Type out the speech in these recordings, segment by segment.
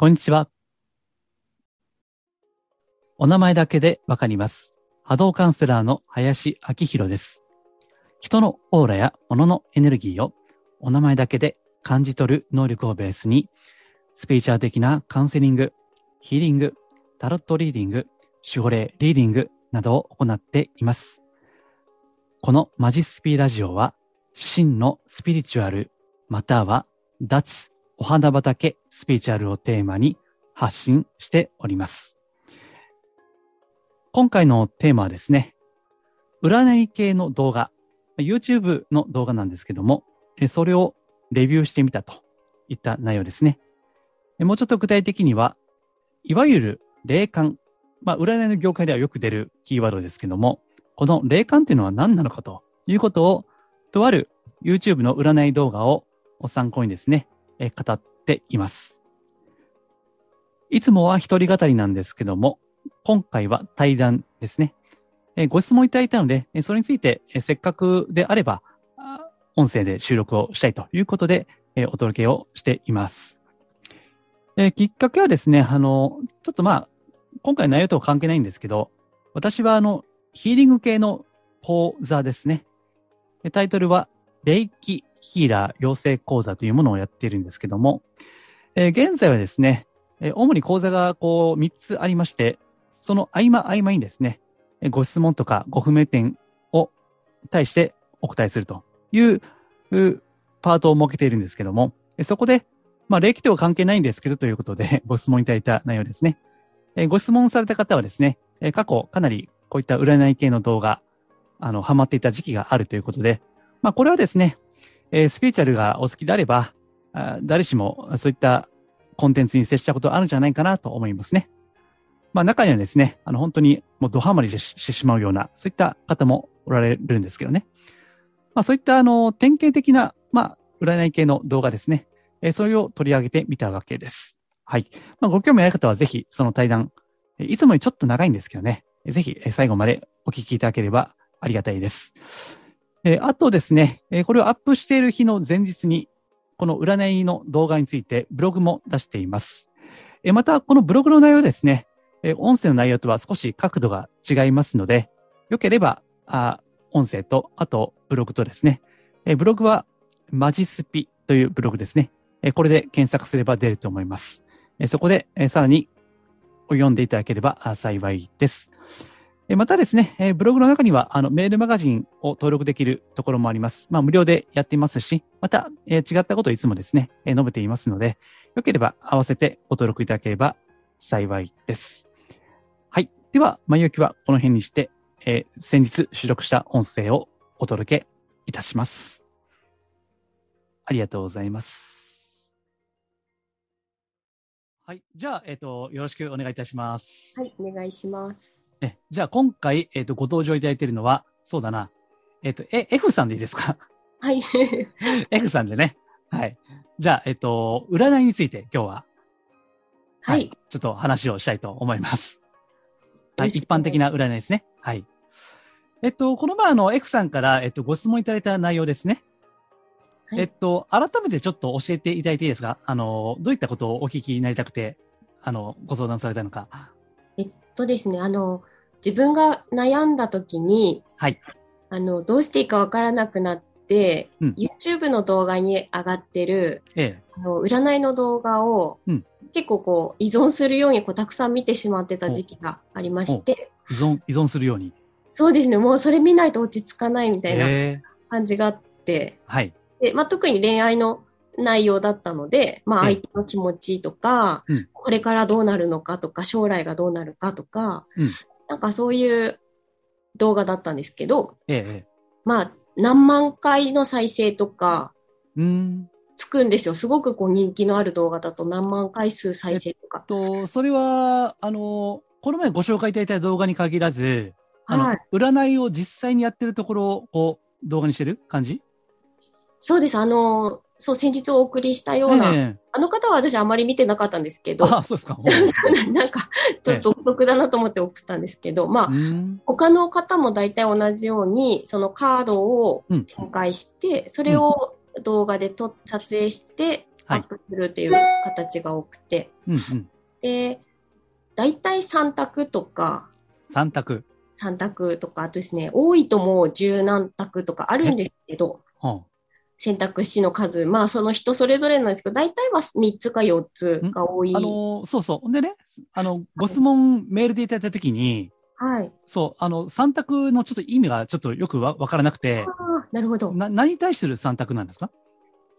こんにちは。お名前だけでわかります。波動カウンセラーの林明宏です。人のオーラや物のエネルギーをお名前だけで感じ取る能力をベースに、スピーチャー的なカウンセリング、ヒーリング、タロットリーディング、守護霊リーディングなどを行っています。このマジスピラジオは、真のスピリチュアル、または脱お花畑スピリチュアルをテーマに発信しております。今回のテーマはですね、占い系の動画、YouTube の動画なんですけども、それをレビューしてみたといった内容ですね。もうちょっと具体的には、いわゆる霊感、まあ、占いの業界ではよく出るキーワードですけども、この霊感というのは何なのかということを、とある YouTube の占い動画を参考にですね、語っています。いつもは一人語りなんですけども、今回は対談ですね。ご質問いただいたので、それについて、せっかくであれば、音声で収録をしたいということで、お届けをしています。きっかけはですね、あの、ちょっとまあ、今回の内容とは関係ないんですけど、私はあの、ヒーリング系の講座ですね。タイトルは、霊気ヒーラー養成講座というものをやっているんですけども、え現在はですね、え主に講座がこう3つありまして、その合間合間にですね、えご質問とかご不明点を対してお答えするというパートを設けているんですけども、えそこで、まあ、霊気とは関係ないんですけどということで ご質問いただいた内容ですね。えご質問された方はですね、え過去かなりこういった占い系の動画、あの、ハマっていた時期があるということで、まあ、これはですね、えースピリチュアルがお好きであれば、あ誰しもそういったコンテンツに接したことあるんじゃないかなと思いますね。まあ中にはですね、あの本当にもうドハマりしてしまうような、そういった方もおられるんですけどね。まあそういったあの典型的な、まあ占い系の動画ですね。えーそれを取り上げてみたわけです。はい。まあご興味ある方はぜひその対談、いつもよりちょっと長いんですけどね、ぜひ最後までお聞きいただければありがたいです。えーあとですね、えーこれをアップしている日の前日に、この占いの動画についてブログも出しています。えーまた、このブログの内容ですね、えー音声の内容とは少し角度が違いますので、よければ、あ音声と、あとブログとですね、えーブログはマジスピというブログですね。えーこれで検索すれば出ると思います。えーそこで、えーさらに読んでいただければ幸いです。またですね、えブログの中にはあのメールマガジンを登録できるところもあります。まあ、無料でやっていますし、また、え違ったことをいつもですね、え述べていますので、よければ合わせてご登録いただければ幸いです。はい。では、前置きはこの辺にして、えー先日収録した音声をお届けいたします。ありがとうございます。はい。じゃあ、えっ、と、よろしくお願いいたします。はい、お願いします。え、じゃあ今回、えっ、と、ご登場いただいているのは、そうだな。えっ、と、え、F さんでいいですか？はい。?F さんでね。はい。じゃあ、えっ、と、占いについて今日は、はい。ちょっと話をしたいと思います。はい。一般的な占いですね。はい。えっと、この前、あの、F さんから、えっと、ご質問いただいた内容ですね。はいえっと、改めてちょっと教えていただいていいですか？あの、どういったことをお聞きになりたくて、あの、ご相談されたのか。えっとですね、あの、自分が悩んだ時に、はい。あの、どうしていいかわからなくなって、うん。YouTube の動画に上がってる、ええ。あの占いの動画を、うん。結構こう、依存するようにこうたくさん見てしまってた時期がありまして、依存、依存するように。そうですね、もうそれ見ないと落ち着かないみたいなええ。感じがあって、はい。で、まあ、特に恋愛の内容だったので、まあ、ええ。相手の気持ちとか、うん。これからどうなるのかとか、将来がどうなるかとか、うんなんかそういう動画だったんですけど、ええええ。まあ、何万回の再生とかうーん。つくんですよ。すごくこう人気のある動画だと何万回数再生とか。と、それは、あの、この前ご紹介いただいた動画に限らず、はい。占いを実際にやってるところを、こう、動画にしてる感じ？そうです。あの、そう、先日お送りしたような、えあの方は私あまり見てなかったんですけど、あ、そうですか。なんか、ちょっと独特だなと思って送ったんですけど、まあう、ん。他の方も大体同じように、そのカードをうん。展開して、それを動画でと撮影して、アップするっていう形が多くて。うんうん。で、大体3択とか、3択。3択とか、あとですね、多いともう十何択とかあるんですけど、は選択肢の数、まあその人それぞれなんですけど、大体は3つか4つが多い。あ、あのーそうそう。でね、あの、ご質問メールでいただいたときに、はい。そう、あの、3択のちょっと意味がちょっとよくわわからなくて、ああ、なるほど。な、何に対してる3択なんですか？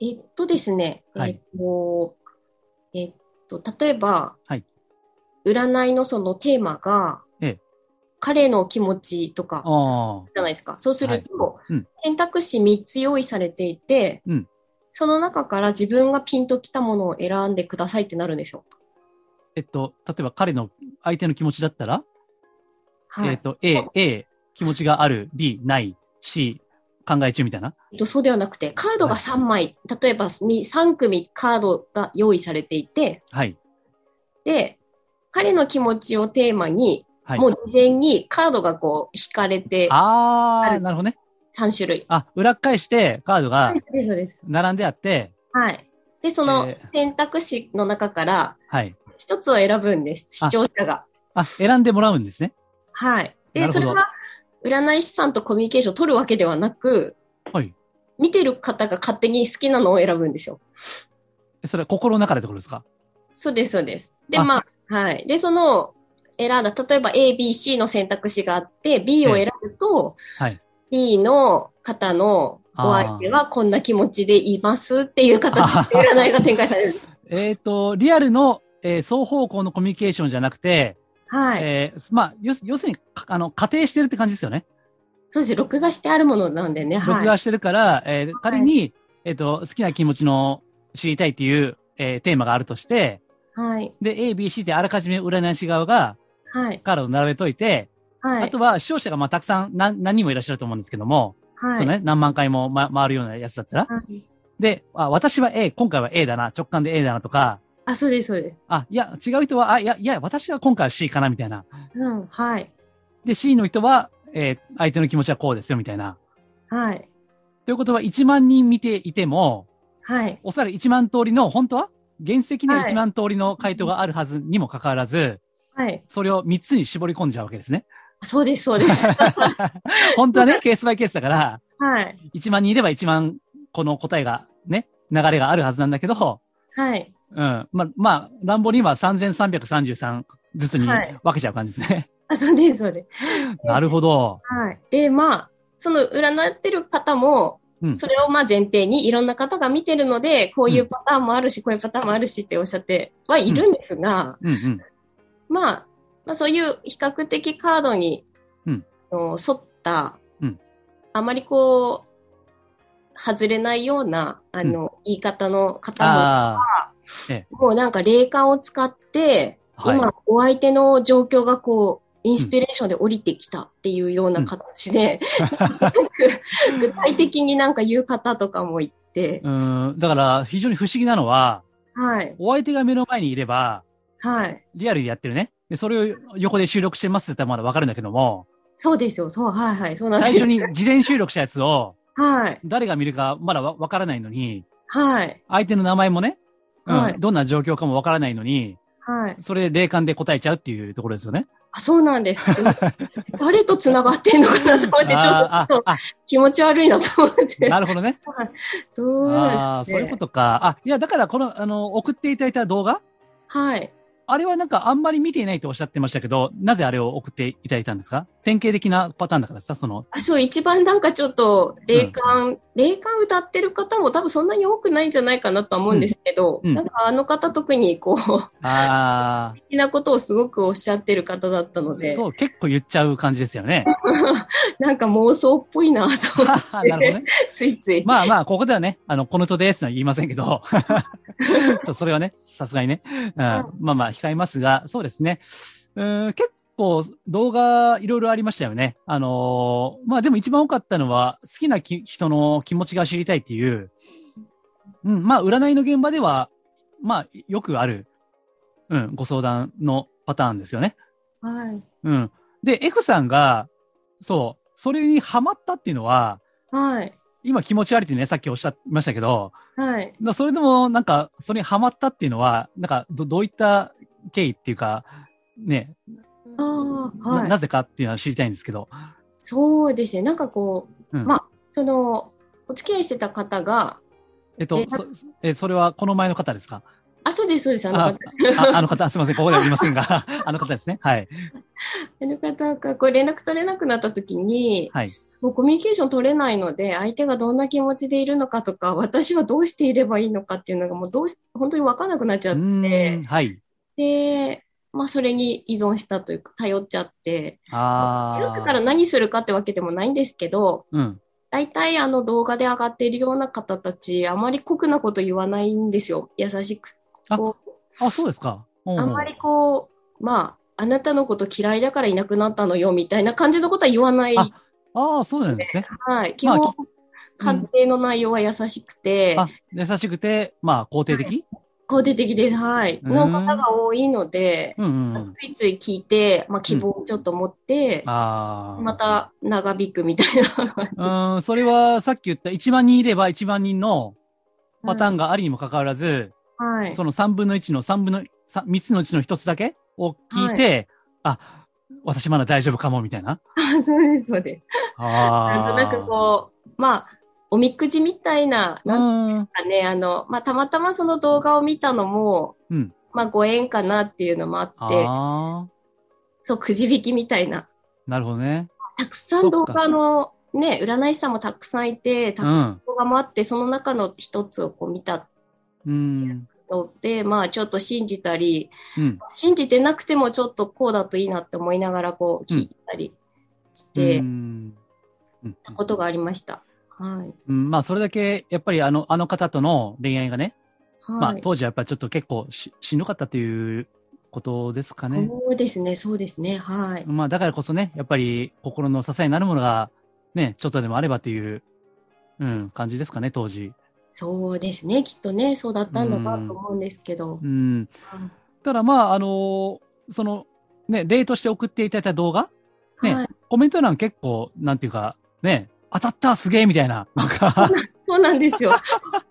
えっとですね、はいえっと、えっと、例えば、はい占いのそのテーマが、ええ彼の気持ちとかあじゃないですか。そうすると、うん。選択肢3つ用意されていて、うん。その中から自分がピンときたものを選んでくださいってなるんですよ。えっと、例えば彼の相手の気持ちだったら、はい。えっと、A、A、気持ちがある、B、ない、C、考え中みたいな？えっと、そうではなくて、カードが3枚、例えばみ3組カードが用意されていて、はい。で、彼の気持ちをテーマに、はい。もう事前にカードがこう引かれてあー、あるなるほどね。3種類。あ、裏返してカードが。並んであって、はい。で、そのえー選択肢の中からはい。一つを選ぶんです、視聴者が。あ、選んでもらうんですね。はい。で、それは占い師さんとコミュニケーションを取るわけではなく、はい。見てる方が勝手に好きなのを選ぶんですよ。それは心の中でってことですか？そうです、そうです。で、あまあ、はい。で、その選んだ、例えば A、B、C の選択肢があって、B を選ぶと、はい。B の方のお相手はこんな気持ちでいますっていう形で占いが展開される。えっ、と、リアルの、えー双方向のコミュニケーションじゃなくて、はい。えーまあ、要するに、かあの、仮定してるって感じですよね。そうです。録画してあるものなんでね。はい。録画してるから、えー仮に、えっ、と、好きな気持ちの知りたいっていう、えーテーマがあるとして、はい。で、A、B、C ってあらかじめ占い師側がはい。カードを並べといて、はい。あとは視聴者がまあたくさん何何人もいらっしゃると思うんですけども、はい。そうね、何万回も、ま、回るようなやつだったら。はいであ、私は A、今回は A だな、直感で A だなとか、あ、そうです、そうです。あ、いや、違う人は、あ、いや、いや、私は今回は C かな、みたいな。うん。はい。で、C の人は、えー相手の気持ちはこうですよ、みたいな。はい。ということは、1万人見ていても、はい。おそらく1万通りの、本当は原石にははい1万通りの回答があるはずにもかかわらず、はい。それを3つに絞り込んじゃうわけですね。そうです、そうです。本当はね、ケースバイケースだから、はい。1万人いれば1万この答えが、ね、流れがあるはずなんだけど、はい。うん。まあ、まあ、乱暴には3333ずつにはい分けちゃう感じですね。あ、そうです、そうです。なるほど。はい。で、まあ、その占ってる方も、うんそれをまあ前提にいろんな方が見てるので、こういうパターンもあるし、こういうパターンもあるしっておっしゃってはいるんですが、うんうん。まあ、まあ、そういう比較的カードに、うん。の沿った、うん。あまりこう、外れないような、あの、言い方の方あも、もうなんか霊感を使って、あ、はい。今、お相手の状況がこう、インスピレーションで降りてきたっていうような形で、すごく具体的になんか言う方とかもいて、うん。だから、非常に不思議なのは、はい、お相手が目の前にいれば、はい。リアルでやってるね。で、それを横で収録してますって言ったらまだわかるんだけども、そうですよ、そう、はい、はい、そうなんです。最初に事前収録したやつを、はい、誰が見るかまだわわからないのに、はい、相手の名前もね、うんはいどんな状況かもわからないのに、はい。それで霊感で答えちゃうっていうところですよね。あ、そうなんです。誰と繋がってんのかなと思って、ちょっとあ、気持ち悪いなと思っあて。なるほどね。どうですね。そういうことか。あ、いや、だからこの、あの、送っていただいた動画はい。あれはなんかあんまり見ていないとおっしゃってましたけど、なぜあれを送っていただいたんですか？典型的なパターンだからさ、その、あそう、一番なんかちょっと、霊感、霊感歌ってる方も多分そんなに多くないんじゃないかなとは思うんですけど、うんうん。なんかあの方特にこう、あ的なことをすごくおっしゃってる方だったのあ、で、そう、結構言っちゃう感じですよね。なんか妄想っぽいなと思って、なるほどね。ついつい。まあまあ、ここではね、あの、このとですとは言いませんけど、ちょっとそれはね、さすがにね、うん、まあまあ、控えますが、そうですね。うん、結構動画いろいろありましたよね。あのーまあでも一番多かったのは、好きなき人の気持ちが知りたいっていう、うん、まあ、占いの現場では、まあ、よくある、うん、ご相談のパターンですよね。はい。うん。で、F さんが、そう、それにハマったっていうのは、はい。今気持ち悪いってね、さっきおっしゃいましたけど、はい。だそれでもなんか、それにハマったっていうのは、なんかど、どういった経緯っていうか、ね、ああ、なはい。なぜかっていうのは知りたいんですけど。そうですね。なんかこう、うんまあ、その、お付き合いしてた方が、えっとえ、そえ、それはこの前の方ですか？あ、そうです、そうです。あのあ方ああの方、すみません、ここでは言いませんが、あの方ですね。はい。あの方がこう連絡取れなくなった時に、はい。もうコミュニケーション取れないので、相手がどんな気持ちでいるのかとか、私はどうしていればいいのかっていうのがもうどうし、本当に分からなくなっちゃうってはい。で、まあそれに依存したというか、頼っちゃって、あ頼ってからあ。何するかってわけでもないんですけど、うん。大体あの動画で上がっているような方たち、あまり酷なこと言わないんですよ。優しく。あこうあ、そうですか。うんあんまりこう、まあ、あなたのこと嫌いだからいなくなったのよみたいな感じのことは言わない。あああ、そうなんですね。はい。基まあ本、鑑定の内容は優しくて、あ、優しくて、まあ、肯定的、肯定的です。はい。うんの方が多いので、うんうんうん。ついつい聞いて、まあ、希望をちょっと持って、ああ。また長引くみたいな感じ。うん、それはさっき言った1万人いれば1万人のパターンがありにもかかわらず、はい。その3分の1の3分のさ3つのうちの1つだけを聞いて、あ、私まだ大丈夫かもみたいな。あ そうです、そうです。なんとなくこう、まあ、おみくじみたいな、なんうん。かね、あの、まあ、たまたまその動画を見たのも、うん。まあ、ご縁かなっていうのもあって。そう、くじ引きみたいな。なるほどね。たくさん動画の、ね、占い師さんもたくさんいて、たくさん動画もあって、その中の一つをこう見たうん。ので、まあ、ちょっと信じたり、うん。信じてなくてもちょっとこうだといいなって思いながら、こう、聞いたりしてう、んうんたことがありました。はい。うんまあ、それだけ、やっぱりあの、あの方との恋愛がね、まあは、い。当時はやっぱりちょっと結構ししんどかったということですかね。そうですね、そうですね。はい。まあ、だからこそね、やっぱり心の支えになるものが、ね、ちょっとでもあればという、うん、感じですかね、当時。そうですね、きっとね、そうだったんだなと思うんですけど。うん。ただまあ、あのその、ね、例として送っていただいた動画、ねはい。コメント欄結構、なんていうか、ね、当たったすげえみたいな、なんか、そうなんですよ。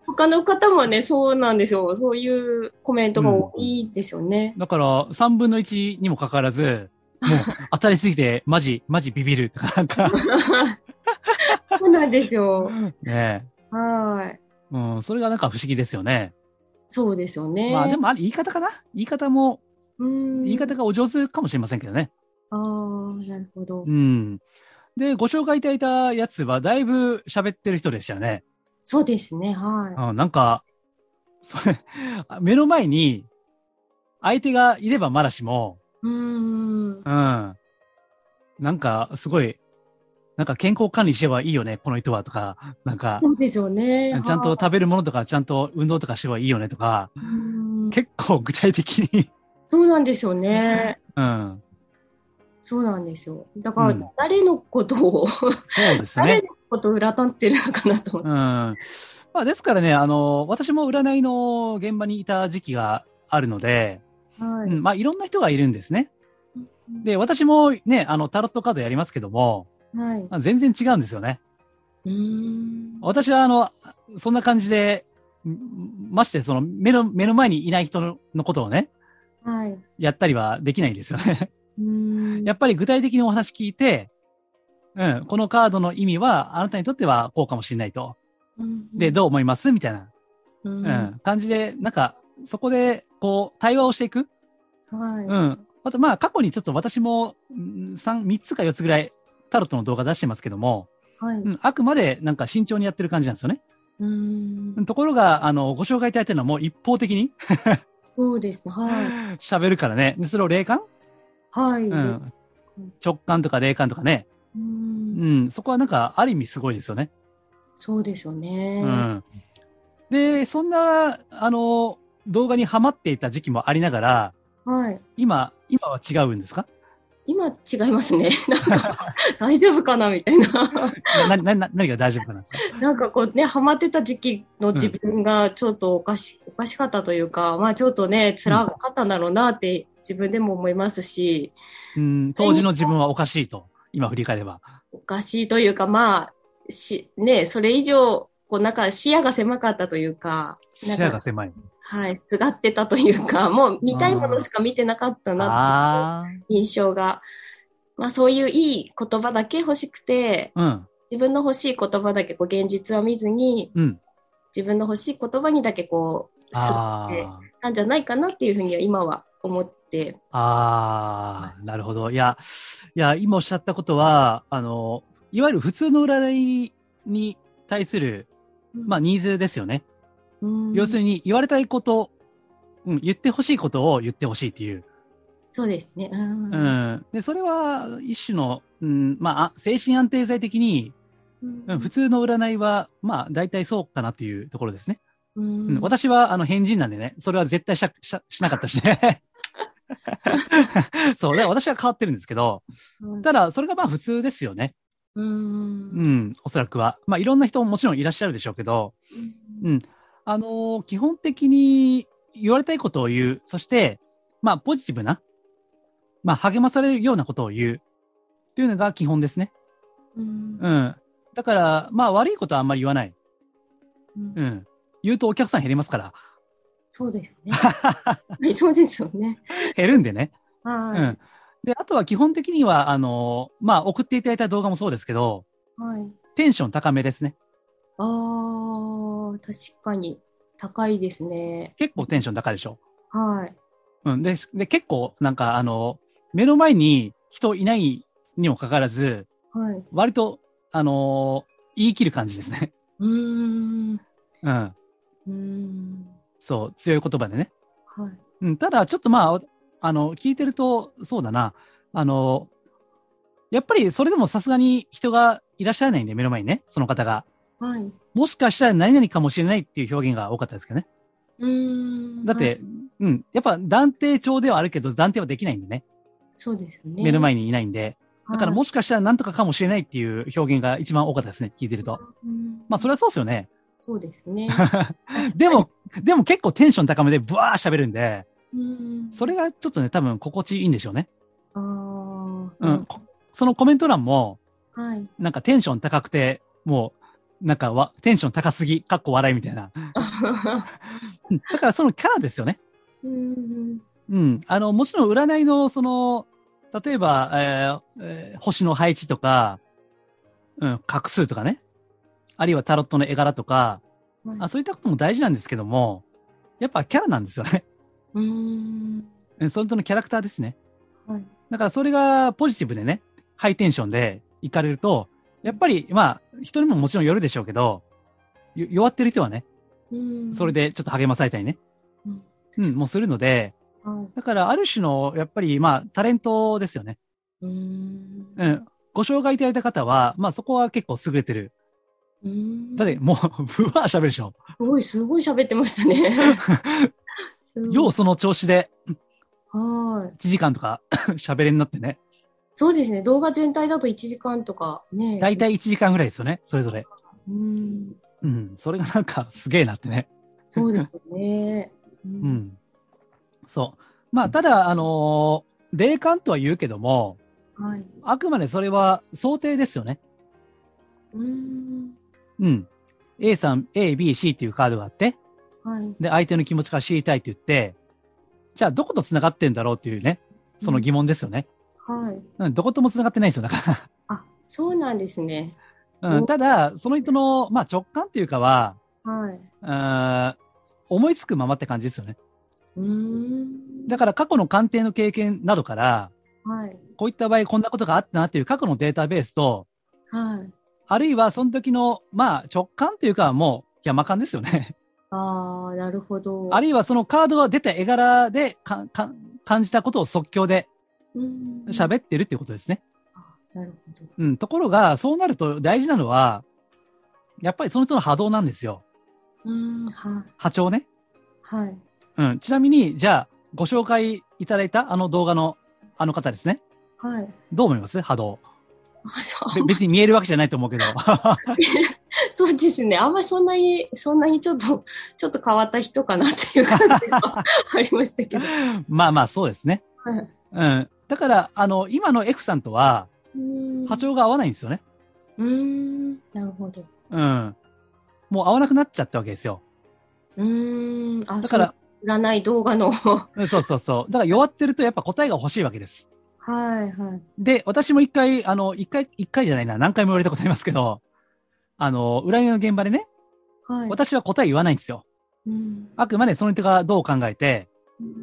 他の方もね、そうなんですよ。そういうコメントが多いですよね。だから、3分の1にもかかわらず、もう当たりすぎて、マジ、マジビビる。なんか、そうなんですよ。ねはい。うん、それがなんか不思議ですよね。そうですよね。まあでもあれ言い方かな？言い方も、うん、言い方がお上手かもしれませんけどね。ああ、なるほどう。ん。で、ご紹介いただいたやつは、だいぶ喋ってる人でしたよね。そうですね、はうん、なんか、それ、目の前に、相手がいればまだしも、い。うーん。うん。なんか、すごい、なんか健康管理してはいいよね、この人はとか、なんか、そうですよね。ちゃんとはい食べるものとか、ちゃんと運動とかしてはいいよねとか、結構具体的に、そうなんですよね。うん。そうなんですよ。だから、うん誰のことを、そうですね。誰のことを占ってるのかなと思って。うん。まあ、ですからね、あの、私も占いの現場にいた時期があるので、はい。うん、まあ、いろんな人がいるんですね。で、私もね、あの、タロットカードやりますけども、はい。まあ全然違うんですよね。うーん。私は、あの、そんな感じで、んまして、その、目の、目の前にいない人ののことをね、はい。うやったりはできないんですよね。やっぱり具体的にお話聞いて、うん、このカードの意味は、あなたにとってはこうかもしれないと。うんで、どう思いますみたいな、ううんん、感じで、なんか、そこで、こう、対話をしていく。はい。うん。あと、まあ、過去にちょっと私も、うん三三つか四つぐらい、タロットの動画出してますけども、はい。うん、あくまでなんか慎重にやってる感じなんですよね。うーん。ところが、あの、ご紹介いただいてるのはもう一方的にそうですね。はい。喋るからね。でそれを霊感はい。う。うん直感とか霊感とかね。うん。そこはなんか、ある意味すごいですよね。そうですよね。うん。で、そんな、あの、動画にハマっていた時期もありながら、はい。今、今は違うんですか？今違いますね。なんか、大丈夫かなみたいな。な、な、な、何が大丈夫かなんですか？なんかこうね、ハマってた時期の自分がちょっとおかし、おかしかったというか、まあちょっとね、辛かったんだろうなって自分でも思いますし、うん、当時の自分はおかしいと、今振り返れば。おかしいというか、まあ、し、ね、それ以上、こう、なんか視野が狭かったというか、視野がか、狭い。はい、すがってたというか、もう見たいものしか見てなかったなあっていう印象が、まあそういういい言葉だけ欲しくて、あ。うん。自分の欲しい言葉だけこう現実を見ずに、うん。自分の欲しい言葉にだけこう、すあってあ。たんじゃないかなっていうふうには今は思って、ああ、なるほど。いや、いや、今おっしゃったことは、あの、いわゆる普通の占いに対する、まあ、ニーズですよね。うん要するに、言われたいこと、うん、言ってほしいことを言ってほしいっていう。そうですね。うんうん。で、それは、一種の、うん、まああ、精神安定剤的に、うん普通の占いは、まあ、大体そうかなっていうところですね。ううんん私は、あの、変人なんでね、それは絶対しゃしゃしなかったしね。そう、だから私は変わってるんですけど、ただ、それがまあ普通ですよね。うんうん、おそらくは。まあ、いろんな人ももちろんいらっしゃるでしょうけど、うん。あのー基本的に言われたいことを言う。そして、まあ、ポジティブな、まあ、励まされるようなことを言う。っていうのが基本ですね。うんうん。だから、まあ、悪いことはあんまり言わない。うんうん。言うとお客さん減りますから。そうですね。はい、そうですよね。減るんでね。うはん。で、あとは基本的には、あのーまあ、送っていただいた動画もそうですけど、い。はい。テンション高めですね。ああ、確かに高いですね。結構テンション高いでしょ？はい。うん。で、で結構、なんか、あの、目の前に人いないにもかかわらず、はい。割と、あのー言い切る感じですね。うーん。ううん。ーん。そう、強い言葉でね。はい。うん。ただ、ちょっとまあ、あの、聞いてると、そうだな。あのやっぱりそれでもさすがに人がいらっしゃらないんで、目の前にね、その方が。はい。もしかしたら何々かもしれないっていう表現が多かったですけどね。うーん。だって、はいうん。やっぱ断定帳ではあるけど、断定はできないんでね。そうですね。目の前にいないんで。だからもし、しかしたら何とかかもしれないっていう表現が一番多かったですね、聞いてると。うんまあ、それはそうですよね。そうですね。でも、でも結構テンション高めでブワー喋るんで、うん、それがちょっとね、多分心地いいんでしょうね。ああ、うん。こそのコメント欄も、はい。なんかテンション高くて、もう、なんかわ、テンション高すぎ、かっこ笑いみたいな。うんだからそのキャラですよね。うんうん。あの、もちろん占いの、その、例えば、えーえー星の配置とか、うん、画数とかね。あるいはタロットの絵柄とか、はいあそういったことも大事なんですけども、やっぱキャラなんですよね。うん。うんそれとのキャラクターですね。はい。だからそれがポジティブでね、ハイテンションで行かれると、やっぱり、まあ、人にももちろんよるでしょうけど、よ弱ってる人はね、うんそれ、でちょっと励まされたりね、うんうん、もうするので、はだからある種の、やっぱり、まあ、タレントですよね。い。うん。うん。ご紹介いただいた方は、まあそこは結構優れてる。うんだってもう、ぶわー喋るでしょ。すごい、すごい喋ってましたね。ようその調子で はい。1時間とか 喋れになってね。そうですね。動画全体だと1時間とかね。だいたい1時間ぐらいですよね、それぞれ。うん。うん。それがなんかすげえなってね。そうですね。うう。ん。そう。まあ、ただ、あのー霊感とは言うけども、はい。あくまでそれは想定ですよね。うん。うん。A さん、A、B、C っていうカードがあって、はい。で、相手の気持ちから知りたいって言って、じゃあどこと繋がってんだろうっていうね、その疑問ですよね。はい。うん、どことも繋がってないんですよ、だかあ、そうなんですね。ら。うん、ただ、その人の、まあ、直感っていうかは、はい。うん思いつくままって感じですよね。うーん。だから過去の鑑定の経験などから、はい。こういった場合こんなことがあったなっていう過去のデータベースと、はい。あるいはその時の、まあ直感っていうかもう山感ですよね。ああ、なるほど。あるいはそのカードが出た絵柄でかか感じたことを即興でうん喋ってるってことですね。あなるほど。うん。ところが、そうなると大事なのは、やっぱりその人の波動なんですよ。うん、はい。波長ね。はい。うん。ちなみに、じゃあ、ご紹介いただいたあの動画のあの方ですね。はい。どう思います？波動。別に見えるわけじゃないと思うけど。そうですね。あんまりそんなに、そんなにちょっと、ちょっと変わった人かなっていう感じがありましたけど。まあまあ、そうですね。はいうん。だから、あの、今の F さんとは、うん波長が合わないんですよね。うーん。なるほど。うん。もう合わなくなっちゃったわけですよ。うーん。あ、だから、占い動画の。そうそうそう。だから弱ってるとやっぱ答えが欲しいわけです。いはい。で、私も一回、あの、一回、一回じゃないな、何回も言われたことありますけど、あの、占いの現場でね、はい。私は答え言わないんですよ。うんあくまでその人がどう考えて、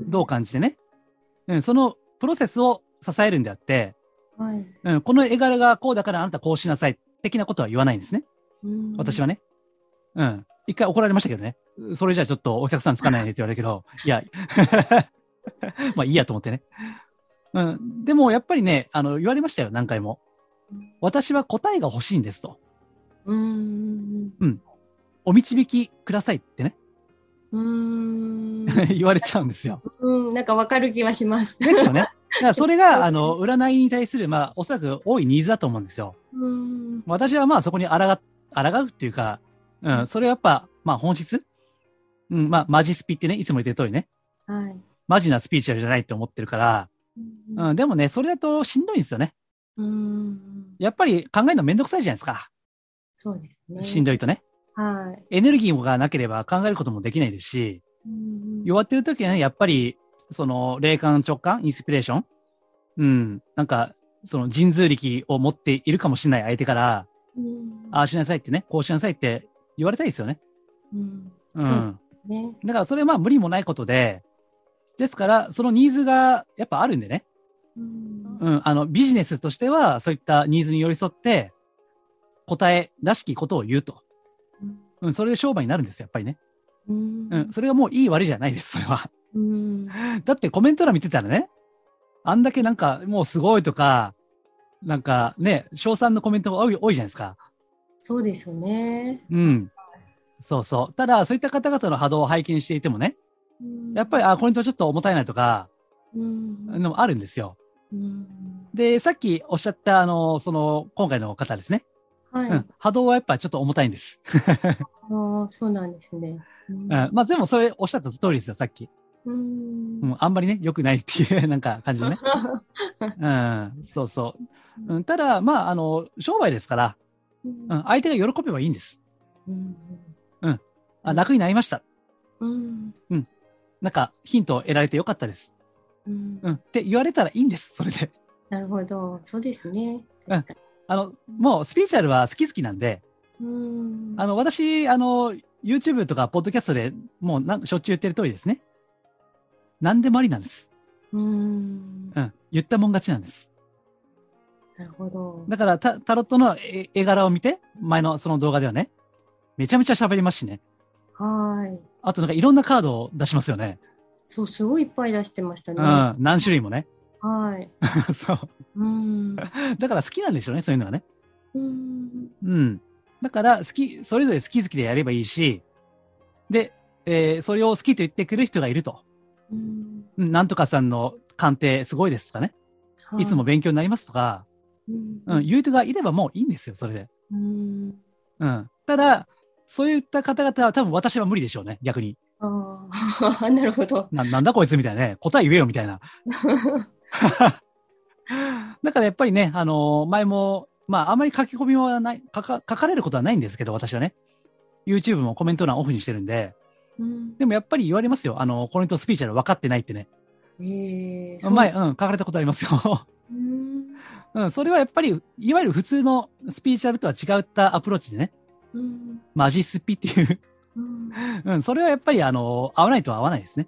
どう感じてね。うん、そのプロセスを支えるんであって、はい。うん、この絵柄がこうだからあなたこうしなさい、的なことは言わないんですね。うん私はね。うん。一回怒られましたけどね。それじゃあちょっとお客さんつかないねって言われるけど、いや、まあいいやと思ってね。うん。でもやっぱりね、あの、言われましたよ、何回も。私は答えが欲しいんですと。うーん。お導きくださいってね、うーん。言われちゃうんですよ。うん。なんかわかる気はします。ですよね。だからそれが、あの、占いに対する、まあ、おそらく多いニーズだと思うんですよ。うん。私はまあそこに抗が、抗うっていうか、うん、それはやっぱ、まあ本質？うん、まあマジスピってね、いつも言ってる通りね、はい。マジなスピーチュアルじゃないって思ってるから、うん、でもね、それだとしんどいんですよね。うん。やっぱり考えるのめんどくさいじゃないですか。そうですね。しんどいとね。はい。エネルギーがなければ考えることもできないですし、うん弱ってる時はね、やっぱり、その、霊感直感、インスピレーション？うん、なんか、その神通力を持っているかもしれない相手から、うんああしなさいってね、こうしなさいって言われたいですよね。うん。う。んね。だからそれはまあ無理もないことで、ですから、そのニーズがやっぱあるんでね。うんうん、あの、ビジネスとしては、そういったニーズに寄り添って、答えらしきことを言うと。うん、それで商売になるんですよ、やっぱりね。うんうん、それがもういい悪いじゃないです、それは。うん。だってコメント欄見てたらね、あんだけなんかもうすごいとか、なんかね、賞賛のコメントが多い多いじゃないですか。そうですよね。うん。そうそう。ただ、そういった方々の波動を拝見していてもね、やっぱり、あ、これとちょっと重たいなとか、り、うんのもあるんですよ。うんで、さっきおっしゃった、あの、その、今回の方ですね。はい。うん。波動はやっぱちょっと重たいんです。ああ、そうなんですね。ううんん。まあ、でもそれおっしゃった通りですよ、さっき。うんうん。あんまりね、良くないっていう、なんか感じのね。うん。そうそう。うん。ただ、まあ、あの、商売ですから、うん。相手が喜べばいいんです。うんあ、楽になりました。うんなんか、ヒントを得られてよかったです。うんうん。って言われたらいいんです、それで。なるほど。そうですね。うんあの、もう、スピーチュアルは好き好きなんで、うんあの、私、あの、YouTube とか、ポッドキャストでもうなん、しょっちゅう言ってる通りですね。何でもありなんです。うんうん。言ったもん勝ちなんです。なるほど。だから、タタロットの絵絵柄を見て、前のその動画ではね、めちゃめちゃ喋りますしね。はい。あとなんかいろんなカードを出しますよね。そう、すごいいっぱい出してましたね。うん。何種類もね。はい。そう。うん。だから好きなんでしょうね、そういうのがね。うんうん。だから、好き、それぞれ好き好きでやればいいし、で、えーそれを好きと言ってくれる人がいると。うんうんなんとかさんの鑑定すごいですとかね。いつも、勉強になりますとか、うんうん、言う人がいればもういいんですよ、それで。うんうん。ただ、そういった方々は多分私は無理でしょうね、逆に。ああ、なるほど。な、なんだこいつみたいなね。答え言えよみたいな。だからやっぱりね、あのー前も、まあ、あまり書き込みはない、書か、書かれることはないんですけど、私はね。YouTube もコメント欄オフにしてるんで。うんでもやっぱり言われますよ。あの、この人スピーチャル分かってないってね。ええそう前、うん、書かれたことありますよ。うん うん、それはやっぱり、いわゆる普通のスピーチャルとは違ったアプローチでね。うんマジスピっていう。うんうん、それはやっぱり、あの、合わないとは合わないですね。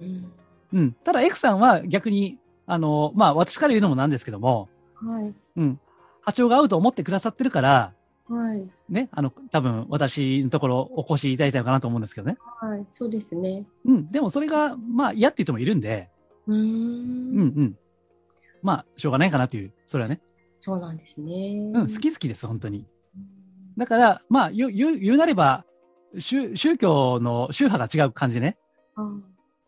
うんうん。ただ、エクさんは逆に、あの、まあ、私から言うのもなんですけども、はい。うん。波長が合うと思ってくださってるから、はい。ね、あの、多分、私のところお越しいただいたのかなと思うんですけどね。はい。そうですね。うん。でも、それが、まあ、嫌っていう人もいるんで、うーうんん。うん。まあ、しょうがないかなという、それはね。そうなんですね。うん、好き好きです、本当に。うん。だから、まあ、言う、言う言うなれば、宗宗教の宗派が違う感じでね。あ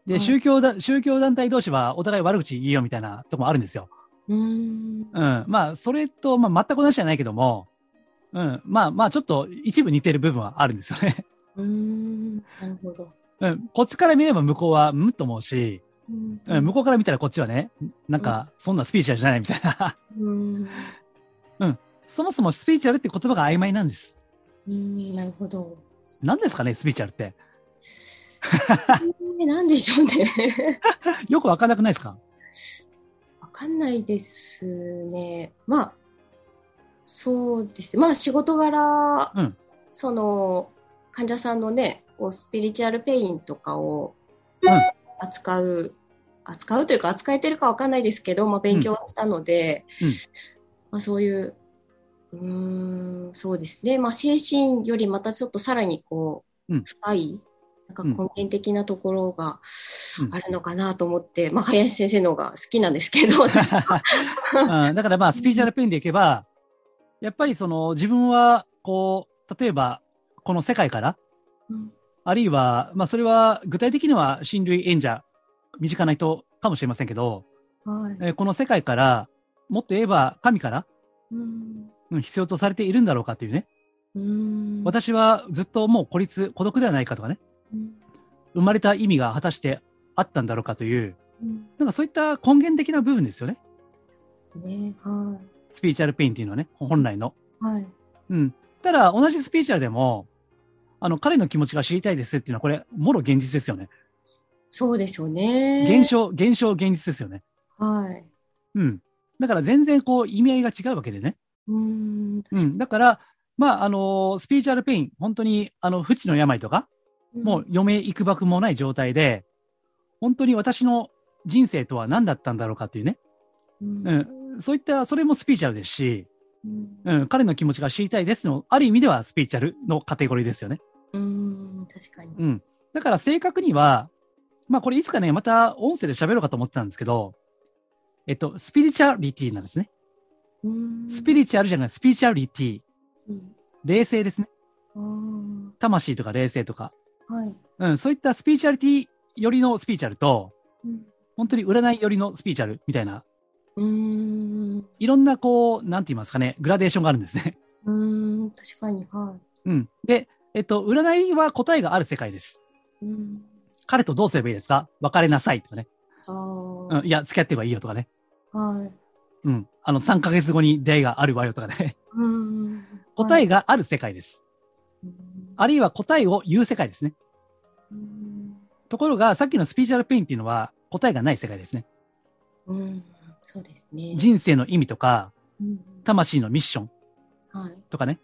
で、はい宗教だ、宗教団体同士はお互い悪口言いようみたいなとこもあるんですよ。うーん。うん。まあ、それと、まあ、全く同じじゃないけども、うん。まあ、まあ、ちょっと一部似てる部分はあるんですよね。うーん。なるほど。うん。こっちから見れば向こうは、むっと思うし、うんうん、向こうから見たらこっちはね、なんか、そんなスピーチャルじゃないみたいな。うん。そもそもスピリチュアルって言葉が曖昧なんです。うん、なるほど。何ですかね、スピリチュアルって。えー、なんでしょうね。よくわかんなくないですか？わかんないですね。まあ、そうですね。まあ、仕事柄、うん。その、患者さんのね、こうスピリチュアルペインとかをうん。扱う、扱うというか扱えてるかわかんないですけど、まあ、勉強したので、うん。まあ、そういう、うーん、そうですね。まあ、精神よりまたちょっとさらにこう、うん。深い、なんかうん。根源的なところがうん。あるのかなと思って、まあ、林先生の方が好きなんですけど、うん。だからまあ、スピリチュアルペインでいけば、やっぱりその自分は、こう、例えば、この世界から、うんあるいは、まあそれは具体的には親類縁者、身近な人かもしれませんけど、はい。えーこの世界から、もっと言えば神から、うんうん必要とされているんだろうかというね。うん私はずっともう孤立、孤独ではないかとかね。うん生まれた意味が果たしてあったんだろうかという、うんなんかそういった根源的な部分ですよね。ね。はスピリチュアルペインっていうのはね、本来の。い。はい。うん。ただ、同じスピリチュアルでも、あの、彼の気持ちが知りたいですっていうのは、これ、もろ現実ですよね。そうですよね。現象、現象、現実ですよね。はい。うん。だから全然こう、意味合いが違うわけでね。うん。うん。だから、まあ、あのスピリチュアルペイン、本当に、あの、不治の病とか、もう余命幾ばくもない状態で、本当に私の人生とは何だったんだろうかっていうね。うん、うん。そういった、それもスピリチュアルですし、うん。うん。彼の気持ちが知りたいですの、ある意味ではスピリチュアルのカテゴリーですよね。うん。確かに。うん。だから正確には、まあこれいつかね、また音声で喋ろうかと思ってたんですけど、えっと、スピリチュアリティなんですね。うんスピリチュアルじゃない、スピリチュアリティ。うん霊性ですね。魂とか霊性とか。はい。うん、そういったスピリチュアリティよりのスピリチュアルと、うん本当に占いよりのスピリチュアルみたいな、うん。いろんなこう、なんて言いますかね、グラデーションがあるんですね。うん。確かに。はうん。で、えっと、占いは答えがある世界です。い。うん。彼とどうすればいいですか？別れなさいとかね。ああ。うん、いや、付き合ってればいいよとかね。はい。うん。あの、3ヶ月後に出会いがあるわよとかね。うん。答えがある世界です。うんあるいは答えを言う世界ですね。うん。ところが、さっきのスピリチュアルペインっていうのは答えがない世界ですね。うん。そうですね。人生の意味とか、うん魂のミッションはい。とかね。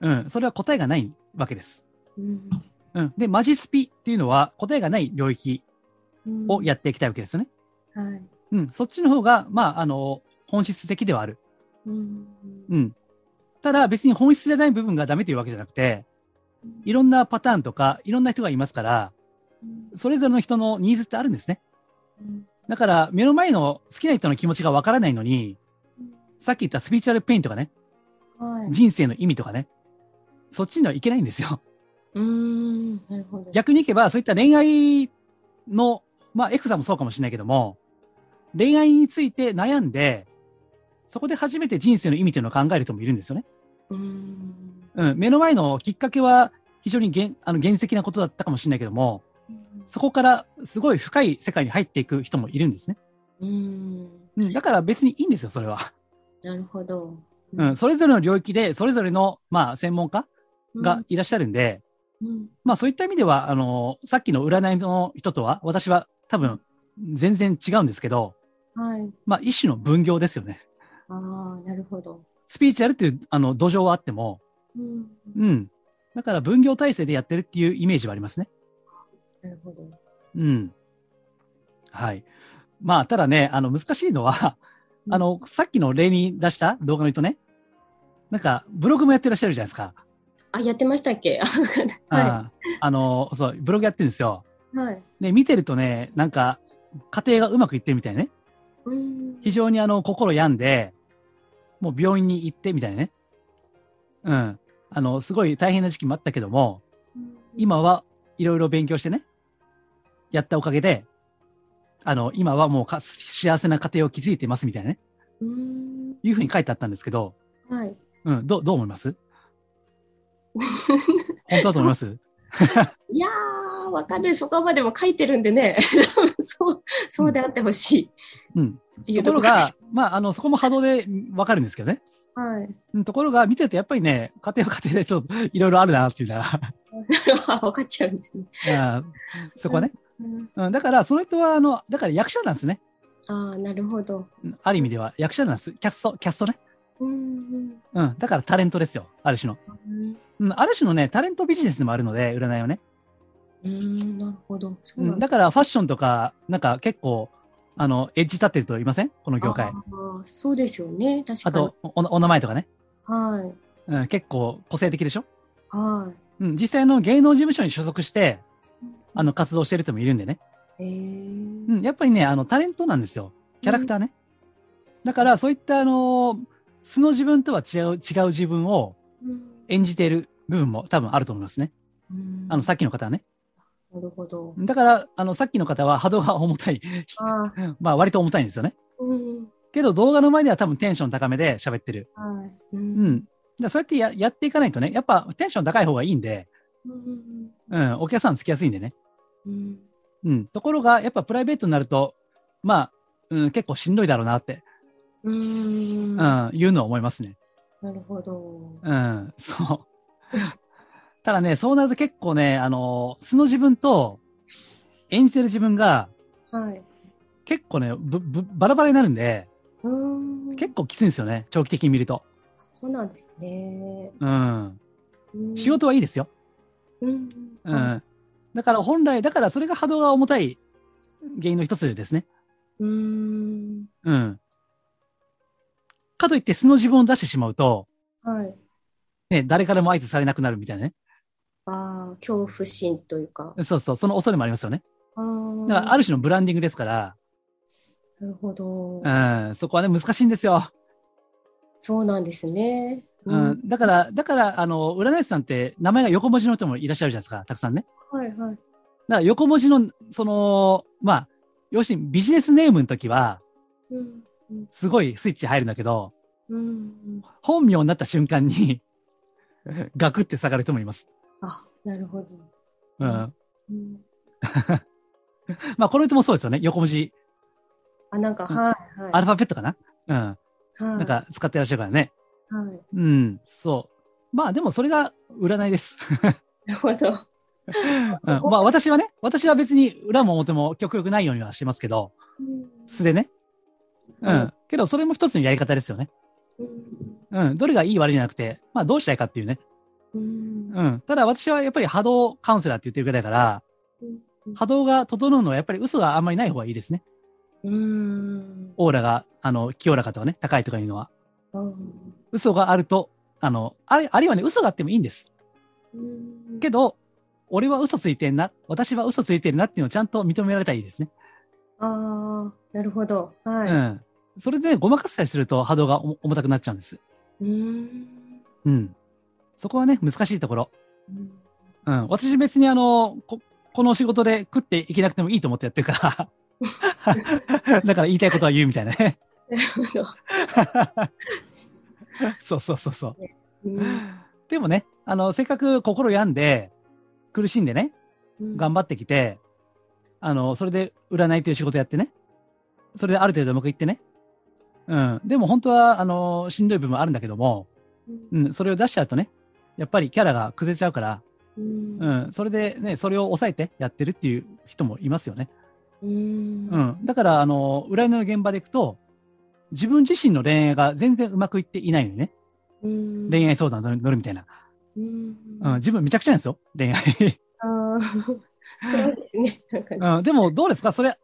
うん。それは答えがないわけです。うんうん。で、マジスピっていうのは答えがない領域うんをやっていきたいわけですよね。はい。うん。そっちの方が、まあ、あの、本質的ではある。うんうん。ただ、別に本質じゃない部分がダメというわけじゃなくて、いろんなパターンとか、いろんな人がいますから、それぞれの人のニーズってあるんですね。うんだから、目の前の好きな人の気持ちがわからないのに、さっき言ったスピリチュアルペインとかね、はい。人生の意味とかね、そっちにはいけないんですよ。うーん、なるほど。逆にいけば、そういった恋愛の、まあ、F さんもそうかもしれないけども、恋愛について悩んで、そこで初めて人生の意味というのを考える人もいるんですよね。うーん。うん、目の前のきっかけは非常に原あの原石なことだったかもしれないけども、そこからすごい深い世界に入っていく人もいるんですね。うーん。うん、だから別にいいんですよ、それは。なるほど。うん、それぞれの領域で、それぞれの、まあ、専門家がいらっしゃるんで、うん、まあ、そういった意味では、あの、さっきの占いの人とは、私は多分、全然違うんですけど、はい。まあ、一種の分業ですよね。ああ、なるほど。スピーチュアルっていう、あの、土壌はあっても、うん。うん。だから分業体制でやってるっていうイメージはありますね。なるほど。うん。はい。まあ、ただね、あの、難しいのは、あの、さっきの例に出した動画の人ね、なんか、ブログもやってらっしゃるじゃないですか。あ、やってましたっけ？はああの、そう、ブログやってるんですよ。い。はい。で、見てるとね、なんか、家庭がうまくいってるみたいね。うん。非常にあの、心病んで、もう病院に行ってみたいなね。うん。あの、すごい大変な時期もあったけども、今はいろいろ勉強してね、やったおかげで、あの、今はもうか幸せな家庭を築いてますみたいなね、うん。いうふうに書いてあったんですけど、はい。うん、どう、どう思います？本当だと思います？いやー、わかんない。そこまでも書いてるんでね。そう、そうであってほしい。うん。いうところろが、まあ、あの、そこも波動でわかるんですけどね。はい。うんところが見てるとやっぱりね、家庭は家庭でちょっといろいろあるなっていうのは分 かっちゃうんですね。うんそこはね。うんうん、だからその人は、あの、だから役者なんですね。ああ、なるほど。うんある意味では役者なんです。キャスト、キャストね。うんうん。だからタレントですよ。ある種の。うんうん、ある種のね、タレントビジネスでもあるので、占いはね。うん、なるほど。そうだ。だからファッションとか、なんか結構、あの、エッジ立ってると言いません？この業界。ああそうですよね。確かに。あとお、お名前とかね。はい。うん、結構個性的でしょ？はうん、実際の芸能事務所に所属して、い。あの、活動してる人もいるんでね。ええうん、やっぱりね、あの、タレントなんですよ。キャラクターね。だから、そういった、あの、素の自分とは違う、違う自分を演じている部分も多分あると思いますね。あの、さっきの方はね。なるほど。だから、あの、さっきの方は波動が重たい。まあ、割と重たいんですよね。うん。けど、動画の前では多分テンション高めで喋ってる。はい。う。うんん。だそうやってややっていかないとね、やっぱテンション高い方がいいんで、うん。うん、お客さんつきやすいんでね。うん。うん。ところが、やっぱプライベートになると、まあ、うん、結構しんどいだろうなって、うん。うん、ないうのは思いますね。るほど。うん、そう。ただね、そうなると結構ね、あの、素の自分と演じてる自分がはい。結構ね、ぶ、ぶ、バラバラになるんで、うん。結構きついんですよね。長期的に見ると。そうなんですね。うん。うん仕。事はいいですよ。うん。うん。はだから本来、だからそれが波動が重たい原因の一つですね。い。うん。うん。かといって素の自分を出してしまうと、はい。ね、誰からも相手されなくなるみたいなね。ああ、恐怖心というか。そうそう、その恐れもありますよね。ああ。だからある種のブランディングですから、なるほど。うん、そこはね、難しいんですよ。そうなんですね。うん、だから、だから、あの、占い師さんって名前が横文字の人もいらっしゃるじゃないですか、たくさんね。はいはい。だから横文字の、その、まあ、要するにビジネスネームの時は、うん。すごいスイッチ入るんだけど、うん。本名になった瞬間に、ガクって下がる人もいます。あ、なるほど。うん。うん。まあ、この人もそうですよね。横文字、あ、なんか、うんはいはい。アルファベットかなうん。はい。なんか使ってらっしゃるからね。はい。うん、そう。まあでもそれが占いです。なるほど。うん、まあ私はね、私は別に裏も表も極力ないようにはしますけど、素でね。ううんん。けどそれも一つのやり方ですよね。うん。うん。どれがいい悪いじゃなくて、まあどうしたいかっていうね。うん。うん。ただ私はやっぱり波動カウンセラーって言ってるぐらいだから、波動が整うのはやっぱり嘘があんまりない方がいいですね。うん。オーラが、あの、清らかとかね、高いとかいうのは。うん。嘘があると、あの、あれ、あるいはね、嘘があってもいいんです。うん。けど、俺は嘘ついてんな、私は嘘ついてるなっていうのをちゃんと認められたらいいですね。ああ、なるほど。はい。うん。それでごまかしたりすると波動が重重たくなっちゃうんです。うん。うん。そこはね、難しいところ。うんうん。私別にあの、こ、この仕事で食っていけなくてもいいと思ってやってるから。だから言いたいことは言うみたいなね。なるほど。そうそうそうそう。うんでもね、あの、せっかく心病んで、苦しんでね、頑張ってきて、あの、それで占いという仕事やってね、それである程度うまくいってね、うん。でも本当は、あの、しんどい部分もあるんだけども、うん、それを出しちゃうとね、やっぱりキャラが崩れちゃうから、うんうん、それでね、それを抑えてやってるっていう人もいますよね。うんうん。だから、あの、占いの現場で行くと、自分自身の恋愛が全然うまくいっていないのにね、うん恋愛相談乗る乗るみたいな。うんうん、自分めちゃくちゃなんですよ、恋愛。ああ、そうですねうん、でもどうですか？それ、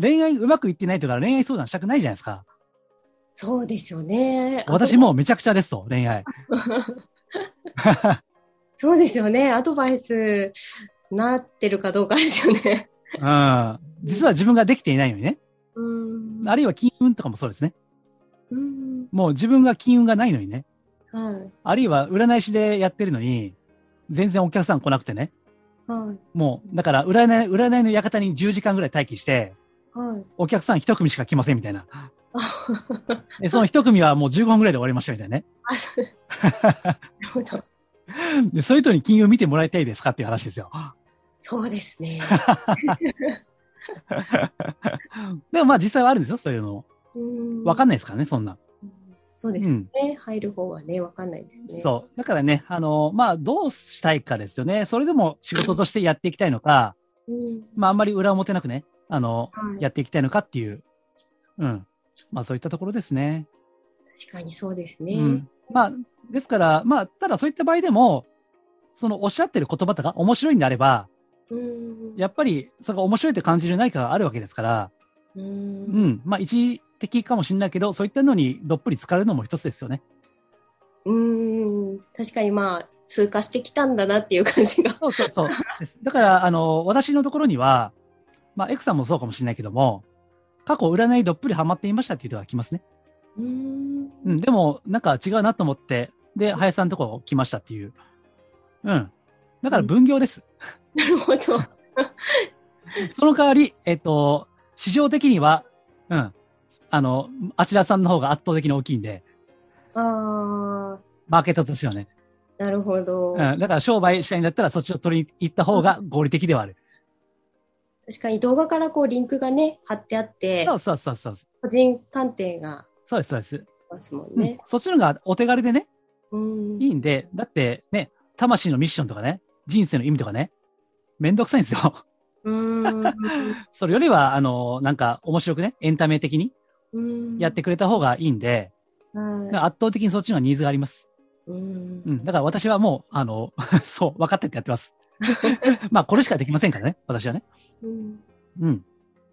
恋愛うまくいってないとか恋愛相談したくないじゃないですか。そうですよね。私もめちゃくちゃですと、恋愛。そうですよね。アドバイスなってるかどうかですよね。うん。実は自分ができていないのにね。うん。あるいは金運とかもそうですね。うん。もう自分が金運がないのにね。はい。あるいは占い師でやってるのに、全然お客さん来なくてね。はい。もう、だから占い、占いの館に10時間ぐらい待機して、はい。お客さん一組しか来ませんみたいな。でその一組はもう15分ぐらいで終わりましたみたいなね。あ、そう なるほど。で、そういう人に金運見てもらいたいですかっていう話ですよ。そうですね。でもまあ実際はあるんですよ、そういうの。わかんない。ですからね、そんな。そうですね。入る方はね、わかんないですね。そう。だからね、あの、まあ、どうしたいかですよね。それでも仕事としてやっていきたいのか、うん。まあ、あんまり裏表なくね、あの、はいやっていきたいのかっていう、うん。まあ、そういったところですね。確かにそうですね。うん。まあ、ですから、まあ、ただそういった場合でも、そのおっしゃってる言葉とか面白いんであれば、うん。やっぱり、それが面白いって感じる何かがあるわけですから、う。うんん。まあ、一時的かもしれないけど、そういったのにどっぷり使うのも一つですよね。うん。確かにまあ、通過してきたんだなっていう感じが。そうそうそう。だから、あの、私のところには、まあ、エクさんもそうかもしれないけども、過去占いどっぷりハマっていましたっていう人が来ますね。うん。うん。でも、なんか違うなと思って、で、林さんのところ来ましたっていう。うん。だから分業です。なるほど。その代わり、えっ、と、市場的には、うん。あの、あちらさんの方が圧倒的に大きいんで、ああ、マーケットとしてはね。なるほど。うん。だから商売したいんだったらそっちを取りに行った方が合理的ではある。確かに動画からこうリンクがね、貼ってあってそ、うそうそうそう。個人鑑定がそうです、そうです。ますもんうんね。そっちの方がお手軽でね、うん。いいんで、だってね、魂のミッションとかね、人生の意味とかね、めんどくさいんですよ。うん。それよりは、あの、なんか面白くね、エンタメ的にうんやってくれた方がいいんで、は圧倒的にそっちのニーズがあります。い。うんう。ん。だから私はもう、あの、そう、分かってってやってます。まあ、これしかできませんからね、私はね。うん。うん。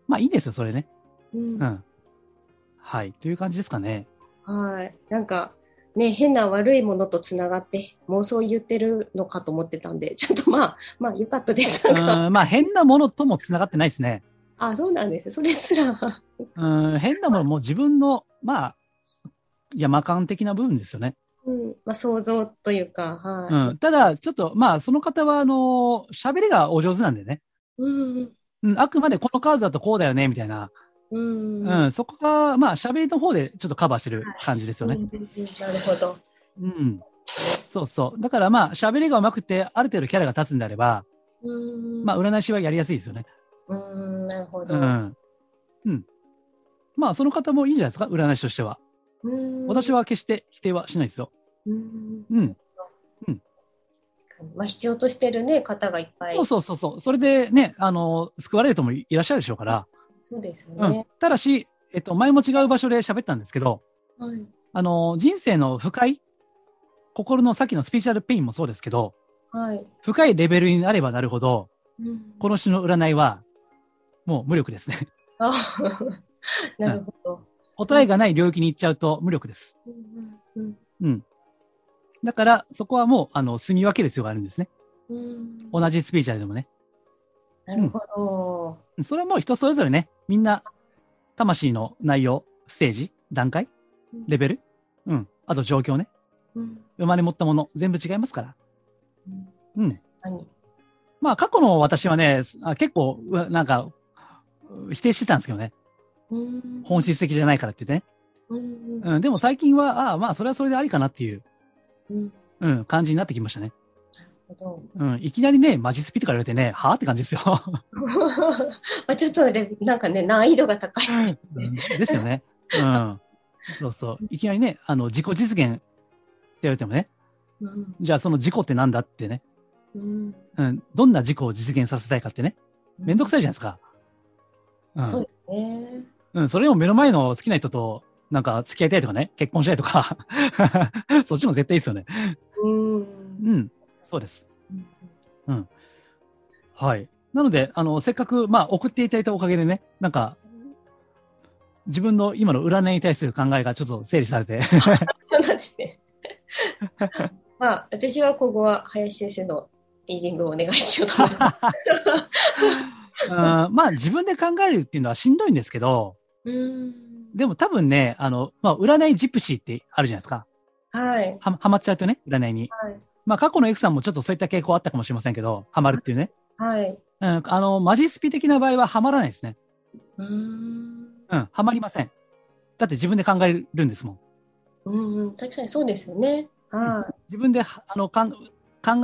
まあ、いいんですよ、それね。うんうん。はい。という感じですかね。はい。なんか、ね、変な悪いものとつながって妄想言ってるのかと思ってたんで、ちょっとまあ、まあ、よかったです。うなんまあ、変なものとも繋がってないですね。あ、そうなんです。それすら、うん、変なものも自分の、まあ、山感的な部分ですよね。うん、まあ、想像というか、はい。うん。ただ、ちょっと、まあ、その方は、あの、喋りがお上手なんでね。うん。うん、あくまでこのカードだとこうだよね、みたいな。うん。うん、そこが、まあ、喋りの方でちょっとカバーしてる感じですよね。うんなるほど。うん。そうそう。だからまあ、喋りが上手くて、ある程度キャラが立つんであれば、うん。まあ、占い師はやりやすいですよね。うん、なるほど。うん。うん。まあ、その方もいいんじゃないですか、占い師としては。うん私、は決して否定はしないですよ。うん。うん。まあ、必要としてるね、方がいっぱい。そうそうそうそう。それでね、あの、救われる人もいらっしゃるでしょうから。そうですようんね。。ただし、えっと、前も違う場所で喋ったんですけど、はい。あの、人生の深い、心のさっきのスピーチャルペインもそうですけど、はい。深いレベルになればなるほど、うんこの種の占いは、もう無力ですね。あ なるほど。答えがない領域に行っちゃうと無力です。うんうんうん。だから、そこはもう、あの、住み分ける必要があるんですね。うん同じスピーチャルでもね。なるほど。それはもう人それぞれね、みんな、魂の内容、ステージ、段階、レベル、うん。あと状況ね。うん生まれ持ったもの、全部違いますから。うんまあ、過去の私はね、あ結構、なんか、う否定してたんですけどね。うん本質的じゃないからって言ってうんね。うん。でも最近は、ああ、まあ、それはそれでありかなっていう、うんうん、感じになってきましたね。うん。いきなりね、マジスピとか言われてね、はあって感じですよ。ど まあちょっとレなんかね、難易度が高い。うんですよね。うん。そうそう。いきなりね、あの、自己実現って言われてもね、うんじゃあその自己ってなんだってね、うんうん、どんな自己を実現させたいかってね、めんどくさいじゃないですか。うん。そうですね。うん、それを目の前の好きな人と、なんか付き合いたいとかね、結婚したいとか、そっちも絶対いいですよね。うんうん、そうです。はい。なので、あの、せっかく、まあ、送っていただいたおかげでね、なんか、自分の今の占いに対する考えがちょっと整理されて、そうなんですね。まあ、私は今後は林先生のリーディングをお願いしようと思います。うんまあ、自分で考えるっていうのはしんどいんですけど、うんでも多分ね、あの、まあ、占いジプシーってあるじゃないですか。はい。は、はまっちゃうとね、占いに。はい。まあ、過去のエクさんもちょっとそういった傾向あったかもしれませんけど、ハマるっていうね。はい。うん、あの、マジスピ的な場合はハマらないですね。うん。うん、ハマりません。だって自分で考えるんですもん。うんうん、確かにそうですよね。は自分で、はあの、かん考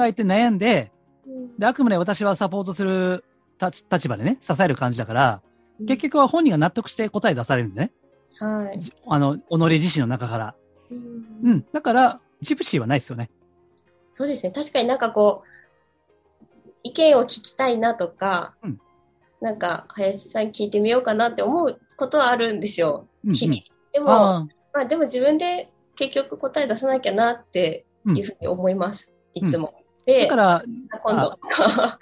えて悩んで、い。で、あくまで私はサポートする立立場でね、支える感じだから、結局、局は本人が納得して答え出されるんでね。はい。じあの、己自身の中から。うんうん。だから、ジプシーはないですよね。そうですね。確かになんかこう、意見を聞きたいなとか、うんなんか、林さん聞いてみようかなって思うことはあるんですよ、うん日々。でも、あまあでも自分で結局答え出さなきゃなってうんいうふうに思います。いつも。あ。でだか、ら、今度。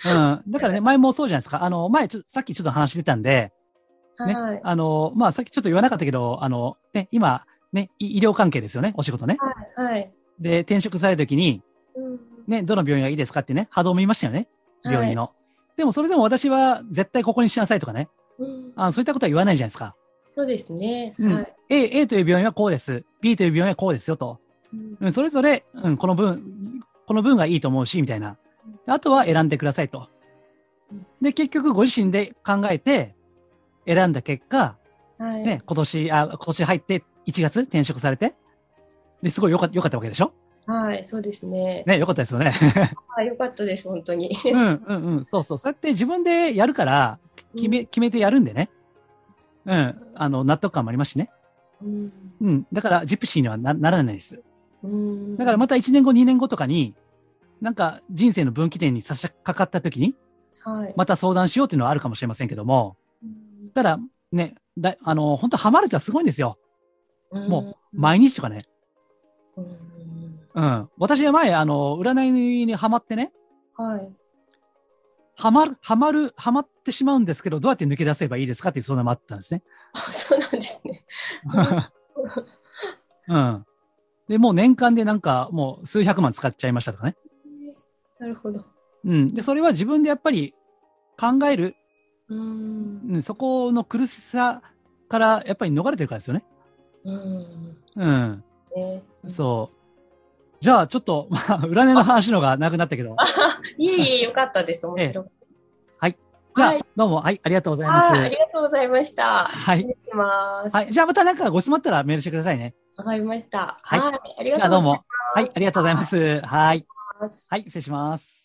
うん。だからね、前もそうじゃないですか。あの、前ちょ、さっきちょっと話してたんで、ね。はい。あの、まあ、さっきちょっと言わなかったけど、あの、ね、今、ね、い医療関係ですよね、お仕事ね。はい。で、転職されるときに、うんね、どの病院がいいですかってね、波動見ましたよね、病院はいの。でも、それでも私は絶対ここにしなさいとかね、うんあのそういったことは言わないじゃないですか。そうですね。うんはい。A、A という病院はこうです。B という病院はこうですよと。うんうん、それぞれ、うん、この分、この分がいいと思うし、みたいな。あとは選んでくださいとうん。で、結局ご自身で考えて、選んだ結果、はい。ね、今年、あ、今年入って1月転職されて、で、すごい良か良かったわけでしょ？はい、そうですね。ね、良かったですよね。はい、よかったです、本当に。うん、うん、うん。そうそう。そうやって自分でやるから、決め、決めてやるんでね。うん。あの、納得感もありますしね。うん。うん。だから、ジプシーにはなならないです。うんだからまた1年後、2年後とかに、なんか人生の分岐点に差し掛かった時に、はい。また相談しようっていうのはあるかもしれませんけども、うんただ、ね、だあの、本当ハマるってはすごいんですよ。もうん、毎日とかね。うんうん。私は前、あの、占いにハマってね、はい。ハマる、ハマる、ハマってしまうんですけど、どうやって抜け出せばいいですかっていう相談もあったんですね。あ、そうなんですね。うん。で、もう年間でなんか、もう数百万使っちゃいましたとかね。なるほど。うん。で、それは自分でやっぱり考える、うん。うん、そこの苦しさからやっぱり逃れてるからですよね。うん。うん。ね。そう。じゃあ、ちょっと、まあ、占いの話のがなくなったけど。いえいえ、よかったです。面白い。はい。じゃあ、はいどうも、はい、ありがとうございます。はい、ありがとうございました。はい。はい。じゃあ、またなんかご質問あったらメールしてくださいね。わかりました。はいはい。ありがとうございます。どうも。はい、ありがとうございます。はい。はい、失礼します。